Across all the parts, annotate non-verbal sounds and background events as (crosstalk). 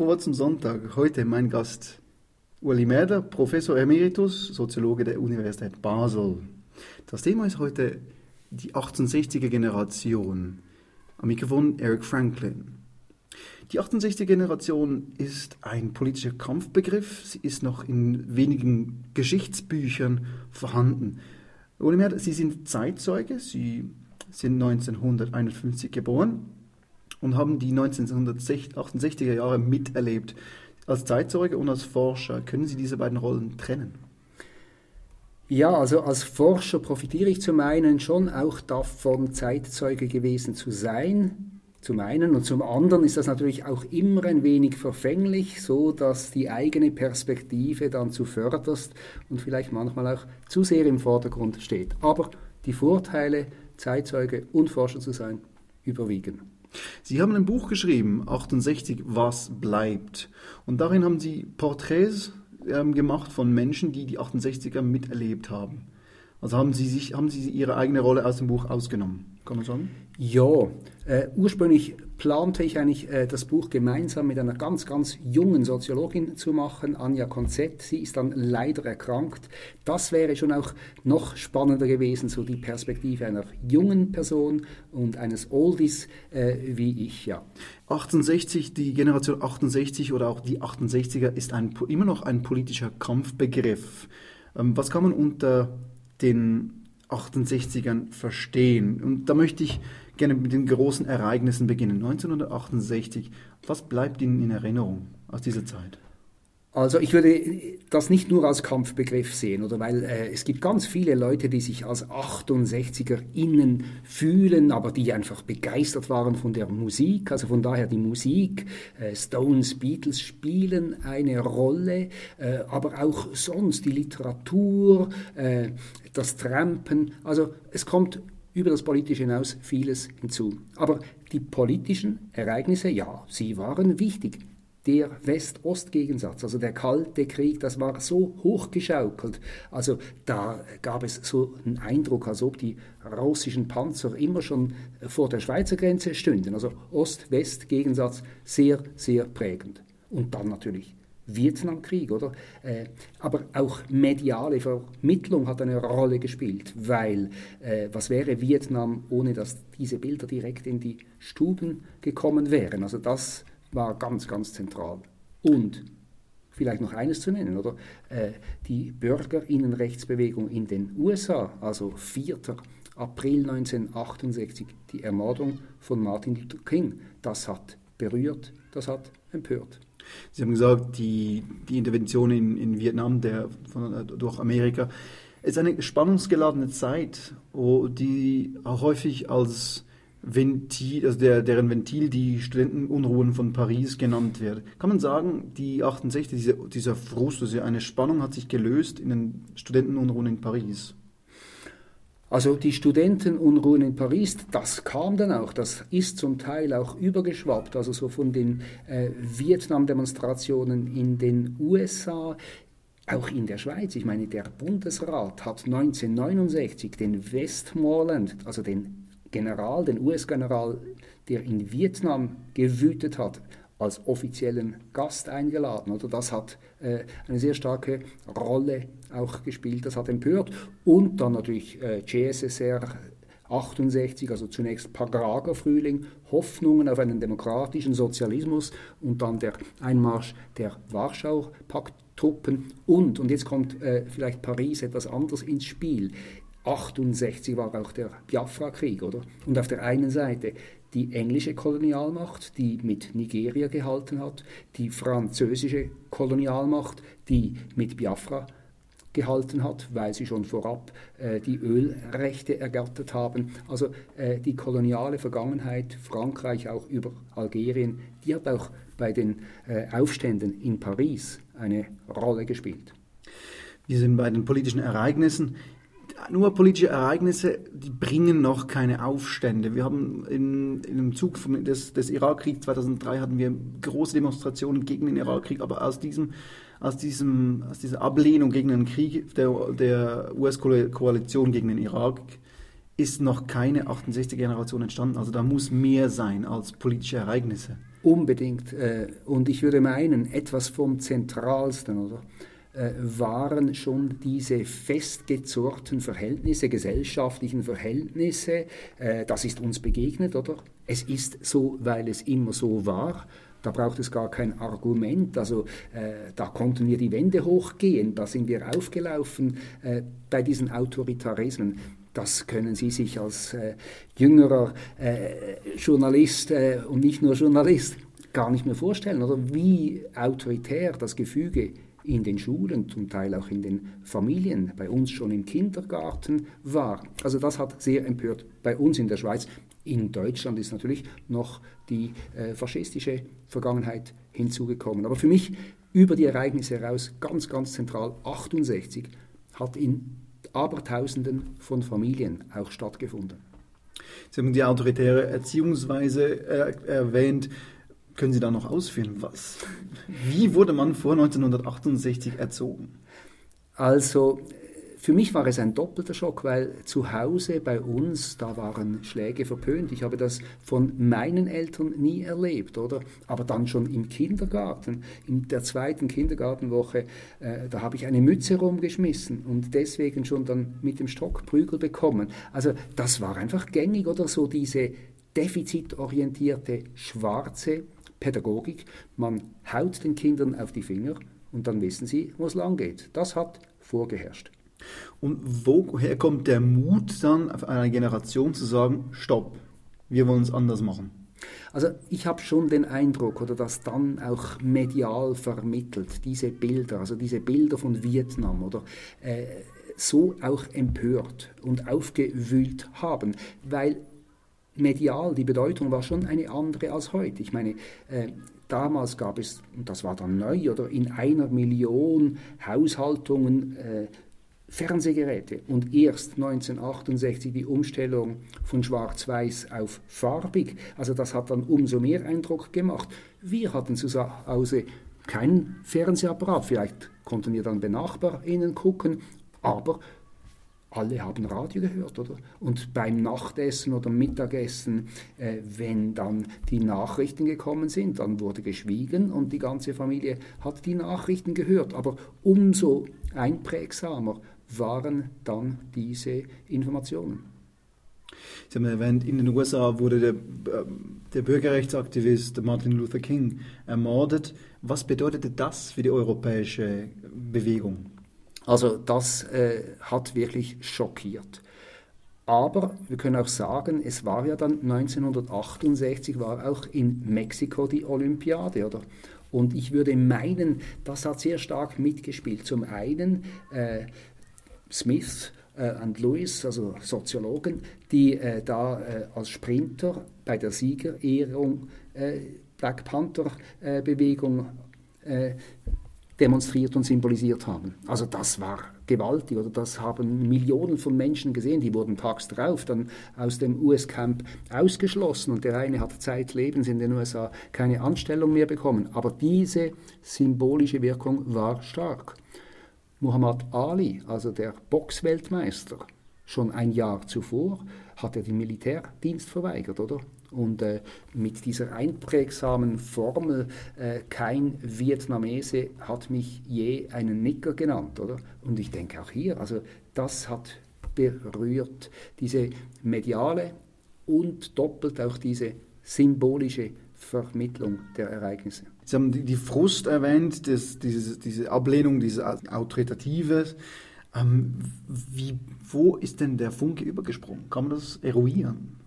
vor zum Sonntag. Heute mein Gast Uli Mäder, Professor Emeritus, Soziologe der Universität Basel. Das Thema ist heute die 1860er Generation. Am Mikrofon Eric Franklin. Die 68er Generation ist ein politischer Kampfbegriff. Sie ist noch in wenigen Geschichtsbüchern vorhanden. Uli Mäder, Sie sind Zeitzeuge. Sie sind 1951 geboren und haben die 1968er Jahre miterlebt. Als Zeitzeuge und als Forscher, können Sie diese beiden Rollen trennen? Ja, also als Forscher profitiere ich zum einen schon auch davon, Zeitzeuge gewesen zu sein, zum einen und zum anderen ist das natürlich auch immer ein wenig verfänglich, so dass die eigene Perspektive dann zu förderst und vielleicht manchmal auch zu sehr im Vordergrund steht. Aber die Vorteile, Zeitzeuge und Forscher zu sein, überwiegen. Sie haben ein Buch geschrieben, 68, Was bleibt. Und darin haben Sie Porträts ähm, gemacht von Menschen, die die 68er miterlebt haben. Also haben Sie, sich, haben Sie Ihre eigene Rolle aus dem Buch ausgenommen, kann man sagen? Ja, äh, ursprünglich plante ich eigentlich äh, das Buch gemeinsam mit einer ganz, ganz jungen Soziologin zu machen, Anja Konzett. Sie ist dann leider erkrankt. Das wäre schon auch noch spannender gewesen, so die Perspektive einer jungen Person und eines Oldies äh, wie ich, ja. 68, die Generation 68 oder auch die 68er ist ein, immer noch ein politischer Kampfbegriff. Ähm, was kann man unter den 68ern verstehen? Und da möchte ich gerne mit den großen Ereignissen beginnen. 1968, was bleibt Ihnen in Erinnerung aus dieser Zeit? Also ich würde das nicht nur als Kampfbegriff sehen, oder weil äh, es gibt ganz viele Leute, die sich als 68er innen fühlen, aber die einfach begeistert waren von der Musik. Also von daher die Musik, äh, Stones, Beatles spielen eine Rolle, äh, aber auch sonst die Literatur, äh, das Trampen. Also es kommt über das Politische hinaus vieles hinzu. Aber die politischen Ereignisse, ja, sie waren wichtig der West-Ost-Gegensatz, also der Kalte Krieg, das war so hochgeschaukelt. Also da gab es so einen Eindruck, als ob die russischen Panzer immer schon vor der Schweizer Grenze stünden. Also Ost-West-Gegensatz sehr, sehr prägend. Und dann natürlich Vietnamkrieg, oder? Äh, aber auch mediale Vermittlung hat eine Rolle gespielt, weil äh, was wäre Vietnam, ohne dass diese Bilder direkt in die Stuben gekommen wären? Also das war ganz, ganz zentral. Und vielleicht noch eines zu nennen, oder? Äh, die Bürgerinnenrechtsbewegung in den USA, also 4. April 1968, die Ermordung von Martin Luther King, das hat berührt, das hat empört. Sie haben gesagt, die, die Intervention in, in Vietnam der, von, durch Amerika ist eine spannungsgeladene Zeit, die auch häufig als Ventil, also der, deren Ventil die Studentenunruhen von Paris genannt wird. Kann man sagen, die 68, diese, dieser Frust, also eine Spannung hat sich gelöst in den Studentenunruhen in Paris? Also die Studentenunruhen in Paris, das kam dann auch, das ist zum Teil auch übergeschwappt, also so von den äh, Vietnam-Demonstrationen in den USA, auch in der Schweiz. Ich meine, der Bundesrat hat 1969 den Westmoreland, also den General, den US-General, der in Vietnam gewütet hat, als offiziellen Gast eingeladen. Oder das hat äh, eine sehr starke Rolle auch gespielt, das hat empört. Und dann natürlich äh, GSSR 68, also zunächst Prager Frühling, Hoffnungen auf einen demokratischen Sozialismus und dann der Einmarsch der Warschau-Pakt-Truppen und, und jetzt kommt äh, vielleicht Paris etwas anders ins Spiel. 68 war auch der Biafra-Krieg, oder? Und auf der einen Seite die englische Kolonialmacht, die mit Nigeria gehalten hat, die französische Kolonialmacht, die mit Biafra gehalten hat, weil sie schon vorab äh, die Ölrechte ergattert haben. Also äh, die koloniale Vergangenheit, Frankreich auch über Algerien, die hat auch bei den äh, Aufständen in Paris eine Rolle gespielt. Wir sind bei den politischen Ereignissen nur politische Ereignisse, die bringen noch keine Aufstände. Wir haben in, in dem Zug vom, des, des Irakkriegs 2003 hatten wir große Demonstrationen gegen den Irakkrieg, aber aus diesem aus, diesem, aus dieser Ablehnung gegen den Krieg der, der US-Koalition gegen den Irak ist noch keine 68-Generation entstanden. Also da muss mehr sein als politische Ereignisse. Unbedingt. Äh, und ich würde meinen, etwas vom Zentralsten, oder? Äh, waren schon diese festgezurrten Verhältnisse, gesellschaftlichen Verhältnisse. Äh, das ist uns begegnet, oder? Es ist so, weil es immer so war. Da braucht es gar kein Argument. Also äh, da konnten wir die Wände hochgehen, da sind wir aufgelaufen bei diesen Autoritarismen. Das können Sie sich als jüngerer Journalist und nicht nur Journalist gar nicht mehr vorstellen, oder wie autoritär das Gefüge in den Schulen, zum Teil auch in den Familien, bei uns schon im Kindergarten war. Also das hat sehr empört bei uns in der Schweiz. In Deutschland ist natürlich noch die äh, faschistische Vergangenheit hinzugekommen. Aber für mich über die Ereignisse heraus ganz, ganz zentral, 68 hat in Abertausenden von Familien auch stattgefunden. Sie haben die autoritäre Erziehungsweise äh, erwähnt. Können Sie da noch ausführen? Was? Wie wurde man vor 1968 erzogen? Also für mich war es ein doppelter Schock, weil zu Hause bei uns, da waren Schläge verpönt. Ich habe das von meinen Eltern nie erlebt, oder? Aber dann schon im Kindergarten, in der zweiten Kindergartenwoche, äh, da habe ich eine Mütze rumgeschmissen und deswegen schon dann mit dem Stock Prügel bekommen. Also das war einfach gängig, oder so diese defizitorientierte schwarze Pädagogik. Man haut den Kindern auf die Finger und dann wissen sie, wo es lang geht. Das hat vorgeherrscht. Und woher kommt der Mut dann auf einer Generation zu sagen, stopp, wir wollen es anders machen? Also ich habe schon den Eindruck, oder dass dann auch medial vermittelt, diese Bilder, also diese Bilder von Vietnam, oder äh, so auch empört und aufgewühlt haben, weil medial die Bedeutung war schon eine andere als heute. Ich meine, äh, damals gab es, und das war dann neu, oder in einer Million Haushaltungen äh, Fernsehgeräte und erst 1968 die Umstellung von schwarz-weiß auf farbig. Also das hat dann umso mehr Eindruck gemacht. Wir hatten zu Hause keinen Fernsehapparat, vielleicht konnten wir dann bei NachbarInnen gucken, aber alle haben Radio gehört, oder? Und beim Nachtessen oder Mittagessen, äh, wenn dann die Nachrichten gekommen sind, dann wurde geschwiegen und die ganze Familie hat die Nachrichten gehört. Aber umso einprägsamer waren dann diese Informationen. Sie haben erwähnt, in den USA wurde der, ähm, der Bürgerrechtsaktivist Martin Luther King ermordet. Was bedeutete das für die europäische Bewegung? Also das äh, hat wirklich schockiert. Aber wir können auch sagen, es war ja dann 1968 war auch in Mexiko die Olympiade, oder? Und ich würde meinen, das hat sehr stark mitgespielt. Zum einen äh, Smith äh, und Lewis, also Soziologen, die äh, da äh, als Sprinter bei der Siegerehrung äh, Black Panther-Bewegung äh, demonstriert und symbolisiert haben. Also das war gewaltig oder das haben Millionen von Menschen gesehen, die wurden tags drauf dann aus dem US-Camp ausgeschlossen und der eine hat zeitlebens in den USA keine Anstellung mehr bekommen. Aber diese symbolische Wirkung war stark. Muhammad Ali, also der Boxweltmeister, schon ein Jahr zuvor hat er den Militärdienst verweigert, oder? Und äh, mit dieser einprägsamen Formel, äh, kein Vietnamese hat mich je einen Nicker genannt, oder? Und ich denke auch hier, also das hat berührt diese mediale und doppelt auch diese symbolische Vermittlung der Ereignisse. Sie haben die, Frust erwähnt, das, diese, diese Ablehnung, diese Autoritatives. Ähm, wie, wo ist denn der Funke übergesprungen? Kann man das eruieren?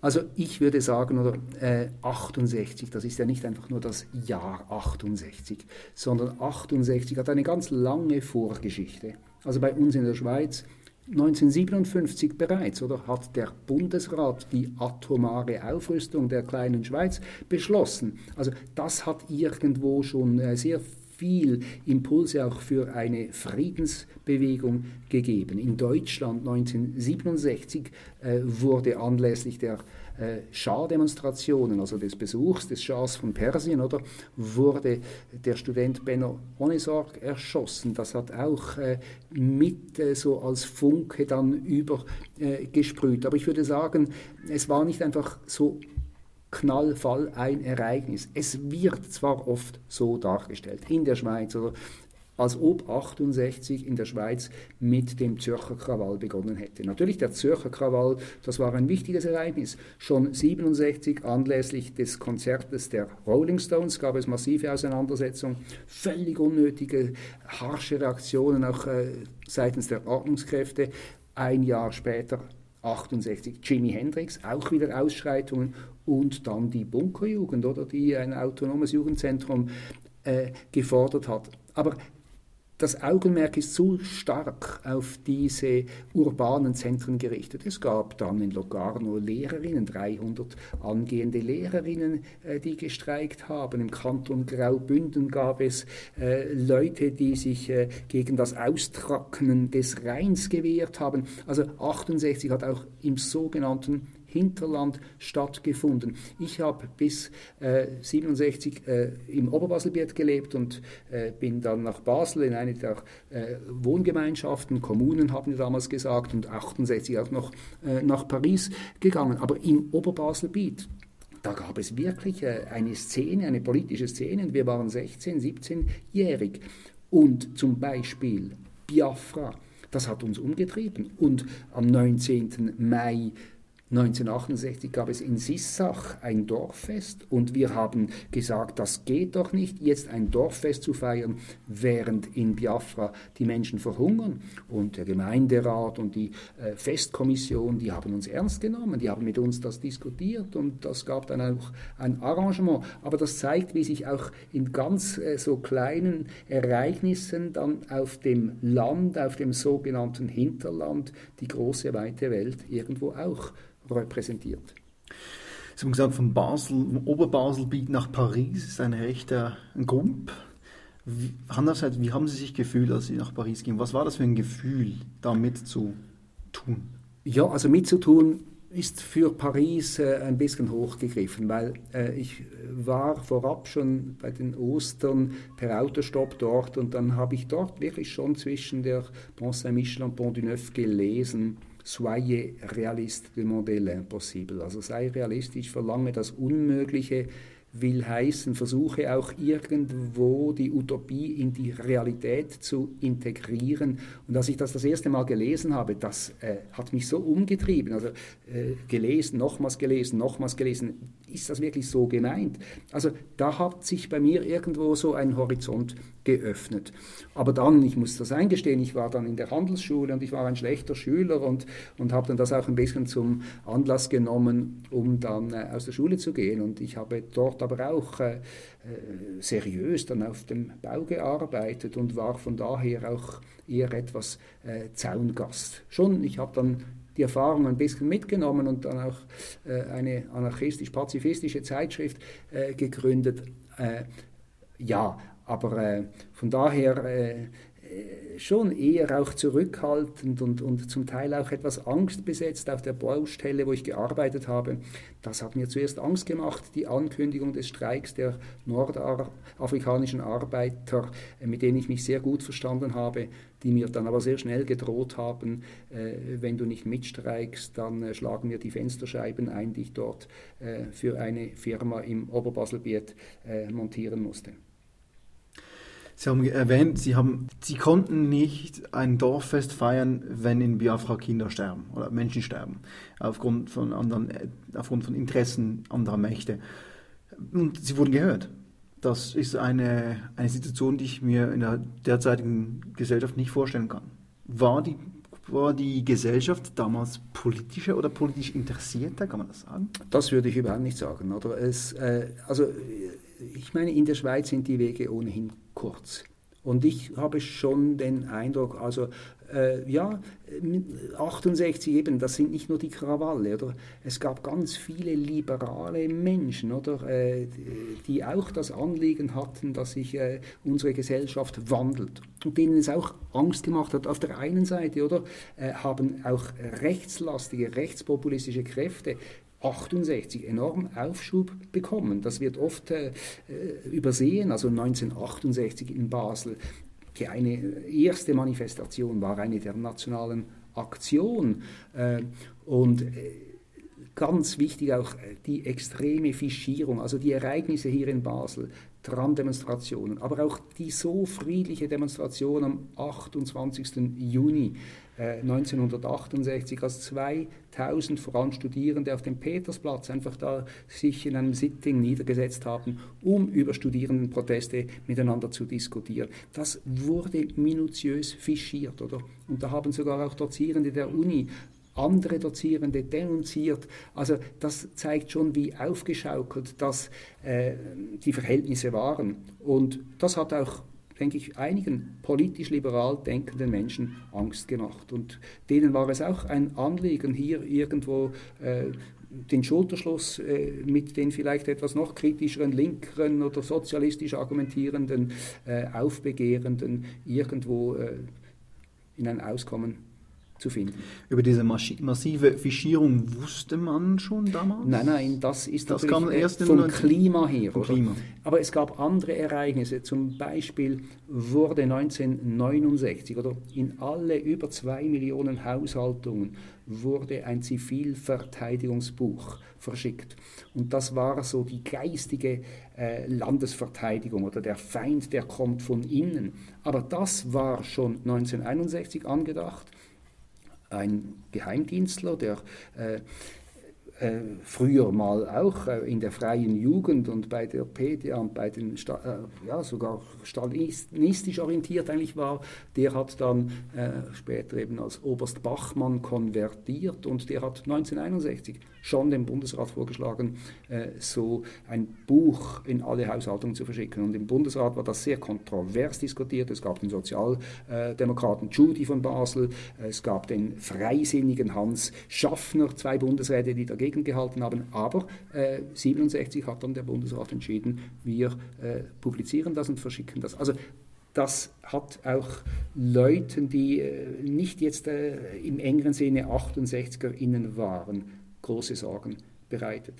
Also ich würde sagen, oder äh, 68, das ist ja nicht einfach nur das Jahr 68, sondern 68 hat eine ganz lange Vorgeschichte. Also bei uns in der Schweiz 1957 bereits, oder hat der Bundesrat die atomare Aufrüstung der kleinen Schweiz beschlossen. Also das hat irgendwo schon äh, sehr viel Impulse auch für eine Friedensbewegung gegeben. In Deutschland 1967 äh, wurde anlässlich der äh, Schah-Demonstrationen, also des Besuchs des Schahs von Persien, oder, wurde der Student Benno Ohnesorg erschossen. Das hat auch äh, mit äh, so als Funke dann übergesprüht. Aber ich würde sagen, es war nicht einfach so Knallfall ein Ereignis. Es wird zwar oft so dargestellt, in der Schweiz oder als ob 68 in der Schweiz mit dem Zürcher Krawall begonnen hätte. Natürlich der Zürcher Krawall, das war ein wichtiges Ereignis. Schon 67 anlässlich des Konzertes der Rolling Stones gab es massive Auseinandersetzungen, völlig unnötige, harsche Reaktionen auch äh, seitens der Ordnungskräfte. Ein Jahr später 68 Jimi Hendrix, auch wieder Ausschreitungen und dann die Bunkerjugend oder die ein autonomes Jugendzentrum äh, gefordert hat. Aber das Augenmerk ist zu stark auf diese urbanen Zentren gerichtet. Es gab dann in Locarno Lehrerinnen, 300 angehende Lehrerinnen, äh, die gestreikt haben. Im Kanton Graubünden gab es äh, Leute, die sich äh, gegen das Austrocknen des Rheins gewehrt haben. Also 68 hat auch im sogenannten Hinterland stattgefunden. Ich habe bis äh, 67 äh, im Oberbaselbiet gelebt und äh, bin dann nach Basel in eine der äh, Wohngemeinschaften, Kommunen haben wir damals gesagt, und 68 auch noch äh, nach Paris gegangen. Aber im Oberbaselbiet, da gab es wirklich äh, eine Szene, eine politische Szene. Wir waren 16, 17-jährig. Und zum Beispiel Biafra, das hat uns umgetrieben. Und am 19. Mai 1968 gab es in Sissach ein Dorffest und wir haben gesagt, das geht doch nicht, jetzt ein Dorffest zu feiern, während in Biafra die Menschen verhungern. Und der Gemeinderat und die äh, Festkommission, die haben uns ernst genommen, die haben mit uns das diskutiert und das gab dann auch ein Arrangement. Aber das zeigt, wie sich auch in ganz äh, so kleinen Ereignissen dann auf dem Land, auf dem sogenannten Hinterland, die große weite Welt irgendwo auch repräsentiert. Sie haben gesagt, von Basel, Oberbaselbiet nach Paris ist ein rechter Grump. Wie, andererseits, wie haben Sie sich gefühlt, als Sie nach Paris gingen? Was war das für ein Gefühl, da mitzutun? Ja, also mitzutun ist für Paris äh, ein bisschen hochgegriffen, weil äh, ich war vorab schon bei den Ostern per Autostopp dort und dann habe ich dort wirklich schon zwischen der Pont Saint-Michel und Pont du Neuf gelesen, Soyez réaliste, demandez l'impossible. Also sei realistisch, verlange das Unmögliche, will heißen, versuche auch irgendwo die Utopie in die Realität zu integrieren. Und als ich das das erste Mal gelesen habe, das äh, hat mich so umgetrieben. Also äh, gelesen, nochmals gelesen, nochmals gelesen. Ist das wirklich so gemeint? Also da hat sich bei mir irgendwo so ein Horizont geöffnet. Aber dann, ich muss das eingestehen, ich war dann in der Handelsschule und ich war ein schlechter Schüler und, und habe dann das auch ein bisschen zum Anlass genommen, um dann äh, aus der Schule zu gehen. Und ich habe dort aber auch äh, äh, seriös dann auf dem Bau gearbeitet und war von daher auch eher etwas äh, Zaungast. Schon, ich habe dann die Erfahrung ein bisschen mitgenommen und dann auch äh, eine anarchistisch-pazifistische Zeitschrift äh, gegründet. Äh, ja, aber äh, von daher äh, schon eher auch zurückhaltend und, und zum Teil auch etwas angstbesetzt auf der Baustelle, wo ich gearbeitet habe. Das hat mir zuerst Angst gemacht, die Ankündigung des Streiks der nordafrikanischen Arbeiter, äh, mit denen ich mich sehr gut verstanden habe, die mir dann aber sehr schnell gedroht haben, äh, wenn du nicht mitstreikst, dann schlagen wir die Fensterscheiben ein, die ich dort für eine Firma im Oberbaselbiet montieren musste. Sie haben erwähnt, Sie, haben, Sie konnten nicht ein Dorffest feiern, wenn in Biafra Kinder sterben oder Menschen sterben, aufgrund von, anderen, äh, aufgrund von Interessen anderer Mächte. Und Sie wurden gehört. Das ist eine, eine Situation, die ich mir in der derzeitigen Gesellschaft nicht vorstellen kann. War die, war die Gesellschaft damals politischer oder politisch interessierter, kann man das sagen? Das würde ich überhaupt nicht sagen. Oder? Es, äh, also ich meine, in der Schweiz sind die Wege ohnehin kurz. Und ich habe schon den Eindruck, also äh, ja, 68 eben, das sind nicht nur die Krawalle, oder? Es gab ganz viele liberale Menschen, oder? Äh, die auch das Anliegen hatten, dass sich äh, unsere Gesellschaft wandelt. Und denen es auch Angst gemacht hat. Auf der einen Seite, oder? Äh, haben auch rechtslastige, rechtspopulistische Kräfte 68 enorm Aufschub bekommen. Das wird oft äh, äh übersehen. Also 1968 in Basel, die eine erste Manifestation war eine der nationalen Aktion. Äh, und äh, ganz wichtig auch äh, die extreme Fischierung, also die Ereignisse hier in Basel, Tram-Demonstrationen, aber auch die so friedliche Demonstration am 28. Juni 1968, äh, als 2000 vor allem Studierende auf dem Petersplatz einfach da sich in einem Sitting niedergesetzt haben, um über Studierendenproteste miteinander zu diskutieren. Das wurde minutiös fischiert, oder? Und da haben sogar auch Dozierende der Uni andere Dozierende denunziert. Also das zeigt schon, wie aufgeschaukelt das äh, die Verhältnisse waren. Und das hat auch denke ich, einigen politisch liberal denkenden Menschen Angst gemacht. Und denen war es auch ein Anliegen, hier irgendwo äh, den Schulterschluss äh, mit den vielleicht etwas noch kritischeren, linkeren oder sozialistisch argumentierenden, äh, Aufbegehrenden irgendwo äh, in ein Auskommen zu finden. Über diese massive Fischierung wusste man schon damals? Nein, nein, das ist das kam erst vom Klima her. Vom Klima. Aber es gab andere Ereignisse. Zum Beispiel wurde 1969 oder in alle über zwei Millionen Haushaltungen wurde ein Zivilverteidigungsbuch verschickt. Und das war so die geistige äh, Landesverteidigung oder der Feind, der kommt von innen. Aber das war schon 1961 angedacht ein Geheimdienstler, der äh, äh, früher mal auch äh, in der freien Jugend und bei der PDA und bei den, Sta äh, ja, sogar stalinistisch orientiert eigentlich war, der hat dann später eben als Oberst Bachmann konvertiert und der hat 1961 schon dem Bundesrat vorgeschlagen, äh, so ein Buch in alle Haushaltungen zu verschicken. Und im Bundesrat war das sehr kontrovers diskutiert. Es gab den Sozialdemokraten Judy von Basel, es gab den freisinnigen Hans Schaffner, zwei Bundesräte, die dagegen gehalten haben. Aber äh, 67 hat dann der Bundesrat entschieden, wir äh, publizieren das und verschicken das. Also das hat auch Leuten, die äh, nicht jetzt äh, im engeren Sinne 68er innen waren, große Sorgen bereitet.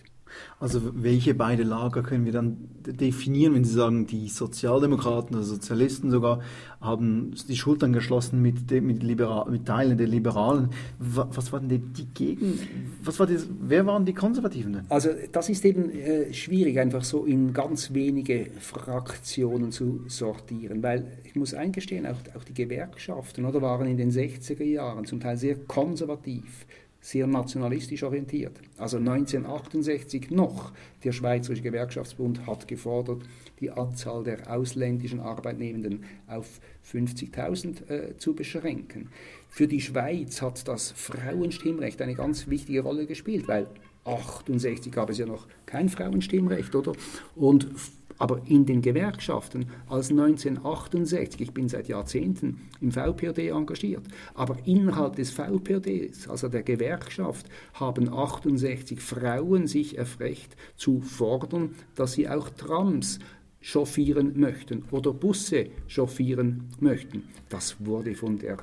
Also welche beide Lager können wir dann definieren, wenn Sie sagen, die Sozialdemokraten oder Sozialisten sogar haben die Schultern geschlossen mit, mit, Liberal, mit Teilen der Liberalen. Was waren die, die Gegen, was war das, wer waren die Konservativen denn? Also das ist eben äh, schwierig, einfach so in ganz wenige Fraktionen zu sortieren, weil ich muss eingestehen, auch, auch die Gewerkschaften oder, waren in den 60er Jahren zum Teil sehr konservativ sehr nationalistisch orientiert. Also 1968 noch, der Schweizerische Gewerkschaftsbund hat gefordert, die Anzahl der ausländischen Arbeitnehmenden auf 50.000 äh, zu beschränken. Für die Schweiz hat das Frauenstimmrecht eine ganz wichtige Rolle gespielt, weil 68 gab es ja noch kein Frauenstimmrecht, oder? Und aber in den Gewerkschaften als 1968, ich bin seit Jahrzehnten im VPOD engagiert, aber innerhalb des VPODs, also der Gewerkschaft, haben 68 Frauen sich erfrecht zu fordern, dass sie auch Trams chauffieren möchten oder Busse chauffieren möchten. Das wurde von der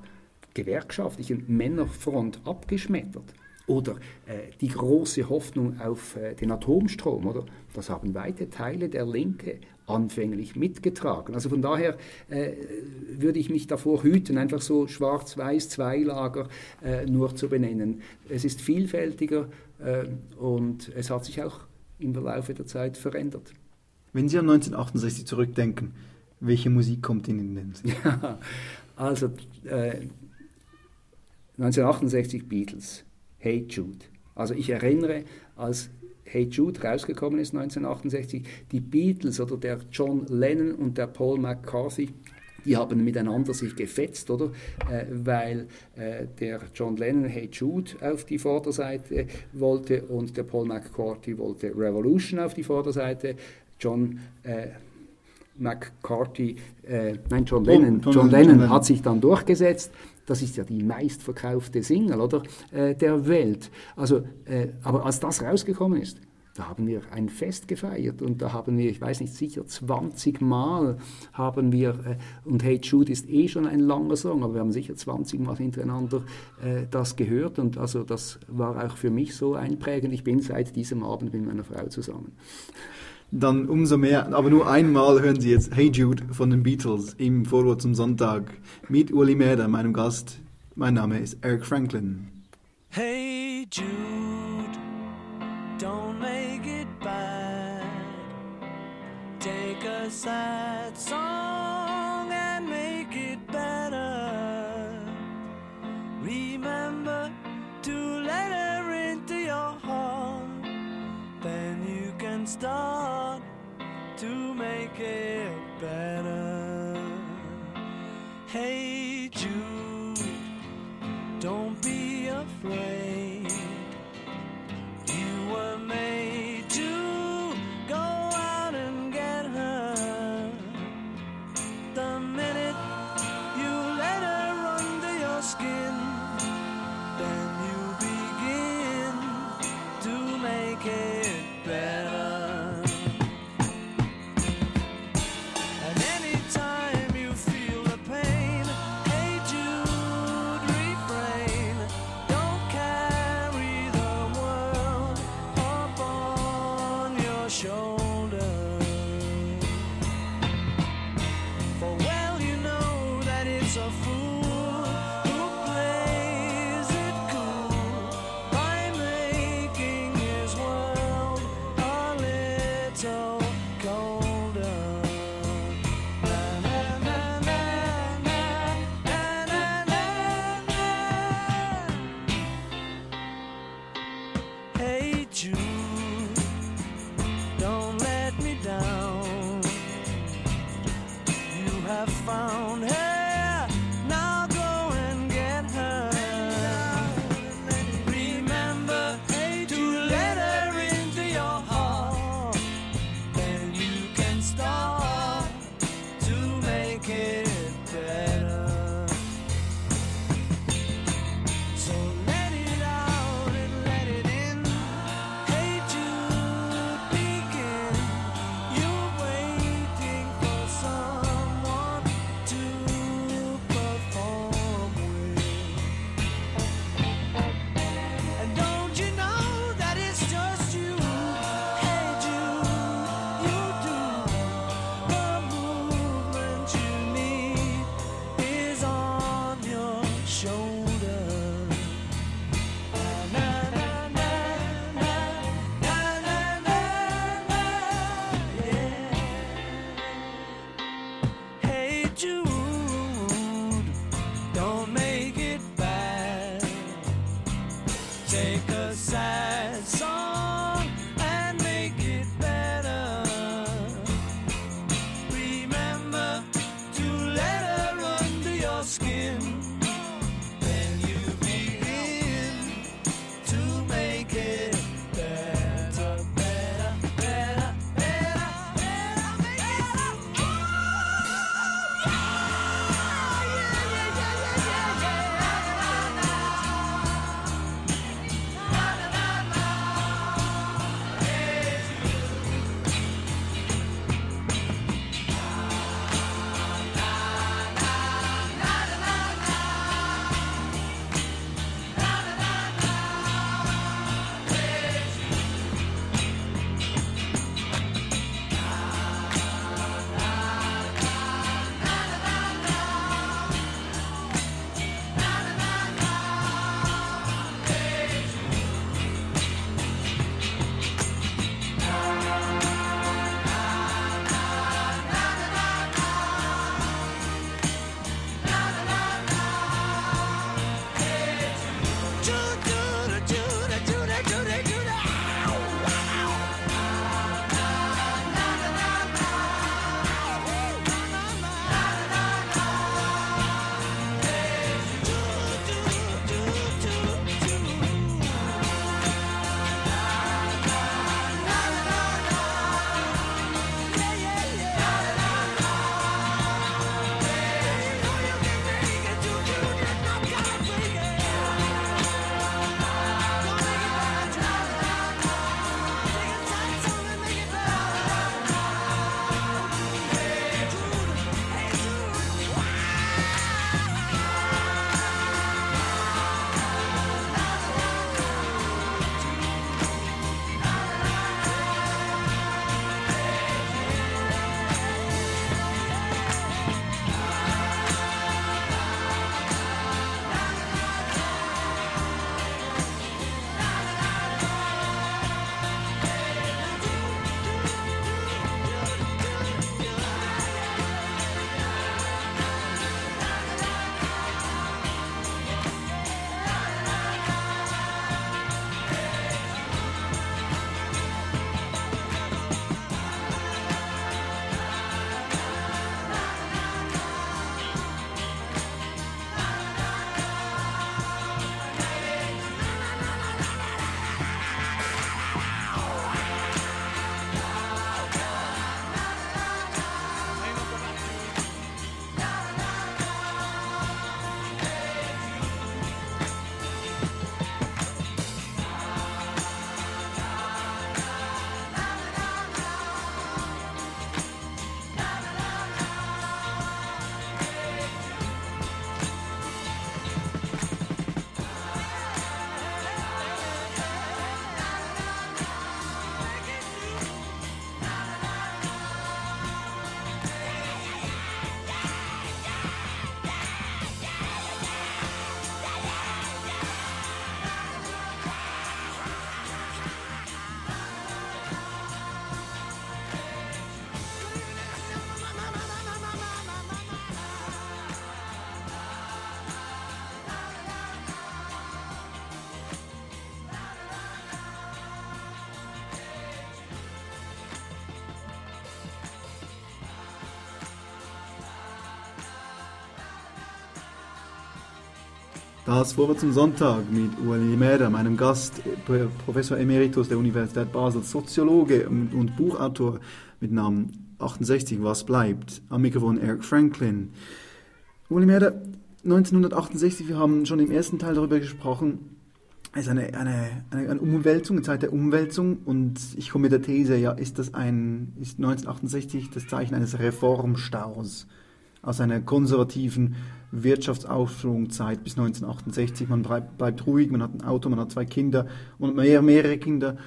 gewerkschaftlichen Männerfront abgeschmettert. Oder äh, die große Hoffnung auf äh, den Atomstrom, oder? Das haben weite Teile der Linke anfänglich mitgetragen. Also von daher äh, würde ich mich davor hüten, einfach so schwarz-weiß Zweilager äh, nur zu benennen. Es ist vielfältiger äh, und es hat sich auch im Laufe der Zeit verändert. Wenn Sie an 1968 zurückdenken, welche Musik kommt Ihnen in den Sinn? (laughs) Ja, also 1968 äh, Beatles. Hey Jude. Also ich erinnere, als Hey Jude rausgekommen ist 1968, die Beatles oder der John Lennon und der Paul McCarthy, die haben miteinander sich gefetzt, oder? Äh, weil äh, der John Lennon Hey Jude auf die Vorderseite wollte und der Paul McCarthy wollte Revolution auf die Vorderseite. John äh, McCarthy, äh, nein, John Lennon, John, John Lennon hat sich dann durchgesetzt das ist ja die meistverkaufte Single oder, äh, der Welt. Also, äh, aber als das rausgekommen ist, da haben wir ein Fest gefeiert und da haben wir, ich weiß nicht, sicher 20 Mal haben wir, äh, und Hey Jude ist eh schon ein langer Song, aber wir haben sicher 20 Mal hintereinander äh, das gehört und also das war auch für mich so einprägend. Ich bin seit diesem Abend mit meiner Frau zusammen dann umso mehr. Aber nur einmal hören Sie jetzt Hey Jude von den Beatles im Vorwort zum Sonntag mit Uli Mäder, meinem Gast. Mein Name ist Eric Franklin. Hey Jude, don't make it bad. Take a sad song and make it better. Remember to let her into your heart. Then you can start. to make it better. Hey, Jude, don't be afraid. You were made. Das Vorwärts zum Sonntag mit Ueli Mäder, meinem Gast, Professor Emeritus der Universität Basel, Soziologe und Buchautor mit Namen 68, Was bleibt? Am Mikrofon Eric Franklin. Ueli Mäder, 1968, wir haben schon im ersten Teil darüber gesprochen, es ist eine, eine, eine, eine Umwälzung, eine Zeit der Umwälzung und ich komme mit der These, ja, ist das ein, ist 1968 das Zeichen eines Reformstaus aus einer konservativen Wirtschaftsaufschwungzeit bis 1968. Man bleibt, bleibt, ruhig, man hat ein Auto, man hat zwei Kinder und mehr, mehrere Kinder.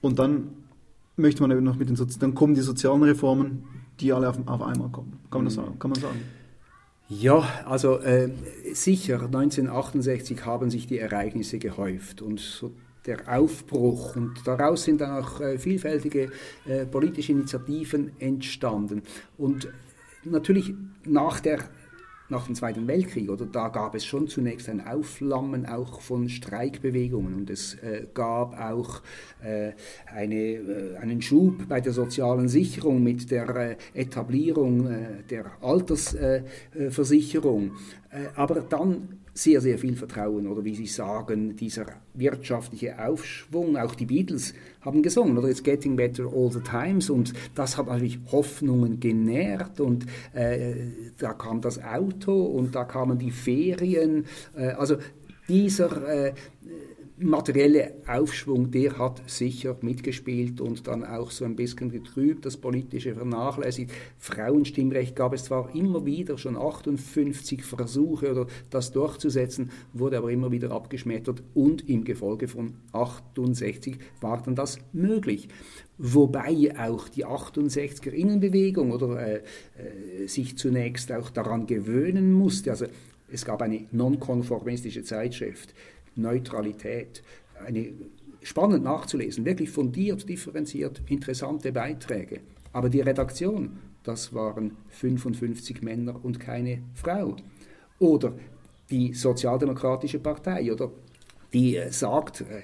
Und dann möchte man eben noch mit den Sozi dann kommen die sozialen Reformen, die alle auf, auf einmal kommen. Kann man das sagen? Kann man sagen? Ja, also äh, sicher, 1968 haben sich die Ereignisse gehäuft und so der Aufbruch und daraus sind dann auch äh, vielfältige äh, politische Initiativen entstanden. Und natürlich nach der nach dem Zweiten Weltkrieg, oder da gab es schon zunächst ein Aufflammen auch von Streikbewegungen und es äh, gab auch äh, eine, äh, einen Schub bei der sozialen Sicherung mit der äh, Etablierung äh, der Altersversicherung. Äh, aber dann sehr, sehr viel Vertrauen oder wie Sie sagen, dieser wirtschaftliche Aufschwung. Auch die Beatles haben gesungen, oder It's Getting Better All the Times und das hat natürlich Hoffnungen genährt und äh, da kam das Auto und da kamen die Ferien. Äh, also dieser äh, materielle Aufschwung, der hat sicher mitgespielt und dann auch so ein bisschen getrübt, das politische vernachlässigt. Frauenstimmrecht gab es zwar immer wieder, schon 58 Versuche, oder das durchzusetzen, wurde aber immer wieder abgeschmettert und im Gefolge von 68 war dann das möglich. Wobei auch die 68er Innenbewegung oder äh, äh, sich zunächst auch daran gewöhnen musste. Also es gab eine nonkonformistische Zeitschrift, Neutralität. Eine, spannend nachzulesen, wirklich fundiert, differenziert, interessante Beiträge. Aber die Redaktion, das waren 55 Männer und keine Frau. Oder die Sozialdemokratische Partei, oder die äh, sagt, äh,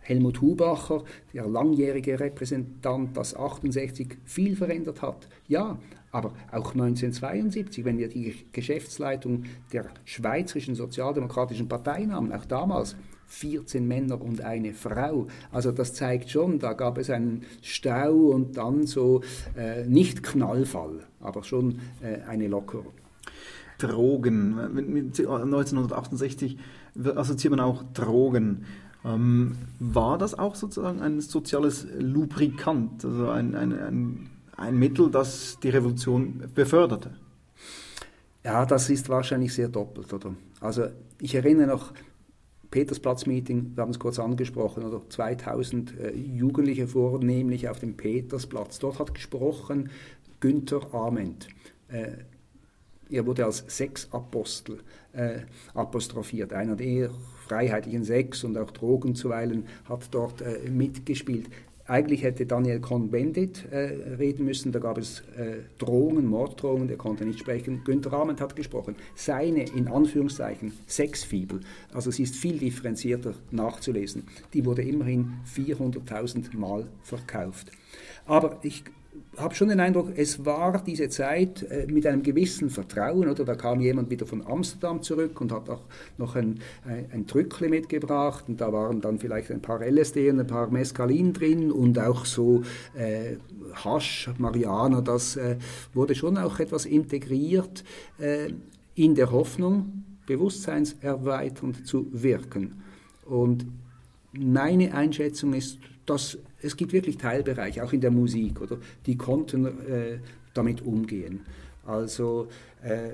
Helmut Hubacher, der langjährige Repräsentant, dass 68 viel verändert hat. Ja, aber auch 1972, wenn wir die Geschäftsleitung der Schweizerischen Sozialdemokratischen Partei nahmen, auch damals 14 Männer und eine Frau. Also das zeigt schon, da gab es einen Stau und dann so äh, nicht Knallfall, aber schon äh, eine Lockerung. Drogen. 1968 assoziiert man auch Drogen. Ähm, war das auch sozusagen ein soziales Lubrikant, also ein, ein, ein ein Mittel, das die Revolution beförderte. Ja, das ist wahrscheinlich sehr doppelt, oder? Also ich erinnere noch, Petersplatz-Meeting, wir haben es kurz angesprochen, oder 2000 äh, Jugendliche vornehmlich auf dem Petersplatz. Dort hat gesprochen Günther Ament. Äh, er wurde als Sexapostel äh, apostrophiert, einer der freiheitlichen Sex und auch Drogen zuweilen hat dort äh, mitgespielt. Eigentlich hätte Daniel Cohn-Bendit äh, reden müssen, da gab es äh, Drohungen, Morddrohungen, der konnte nicht sprechen. Günter Rahment hat gesprochen. Seine, in Anführungszeichen, Sexfibel, also sie ist viel differenzierter nachzulesen, die wurde immerhin 400.000 Mal verkauft. Aber ich habe schon den Eindruck, es war diese Zeit äh, mit einem gewissen Vertrauen, oder da kam jemand wieder von Amsterdam zurück und hat auch noch ein, ein, ein Drückle mitgebracht und da waren dann vielleicht ein paar LSD und ein paar Mescalin drin und auch so äh, Hasch, Mariana, das äh, wurde schon auch etwas integriert äh, in der Hoffnung, bewusstseinserweiternd zu wirken. Und meine Einschätzung ist, dass es gibt wirklich Teilbereiche, auch in der Musik, oder? Die konnten äh, damit umgehen. Also äh,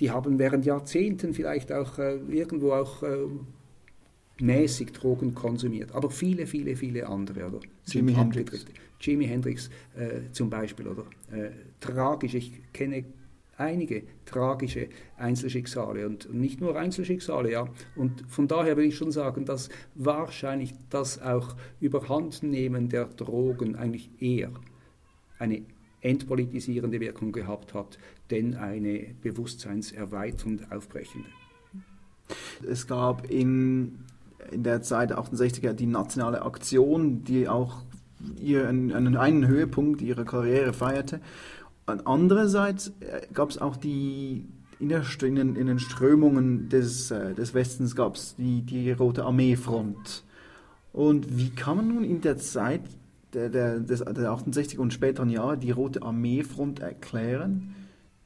die haben während Jahrzehnten vielleicht auch äh, irgendwo auch äh, mäßig Drogen konsumiert, aber viele, viele, viele andere oder Jimi Hendrix. Jimi Hendrix äh, zum Beispiel oder äh, tragisch. Ich kenne einige tragische Einzelschicksale und nicht nur Einzelschicksale, ja. Und von daher will ich schon sagen, dass wahrscheinlich das auch Überhandnehmen der Drogen eigentlich eher eine entpolitisierende Wirkung gehabt hat, denn eine bewusstseinserweiternd aufbrechende. Es gab in, in der Zeit 68er die nationale Aktion, die auch ihr einen, einen Höhepunkt ihrer Karriere feierte. Andererseits äh, gab es auch die in, der, in, den, in den Strömungen des, äh, des Westens gab es die, die Rote Armeefront. Und wie kann man nun in der Zeit der, der, des, der 68 und späteren Jahre die Rote Armeefront erklären,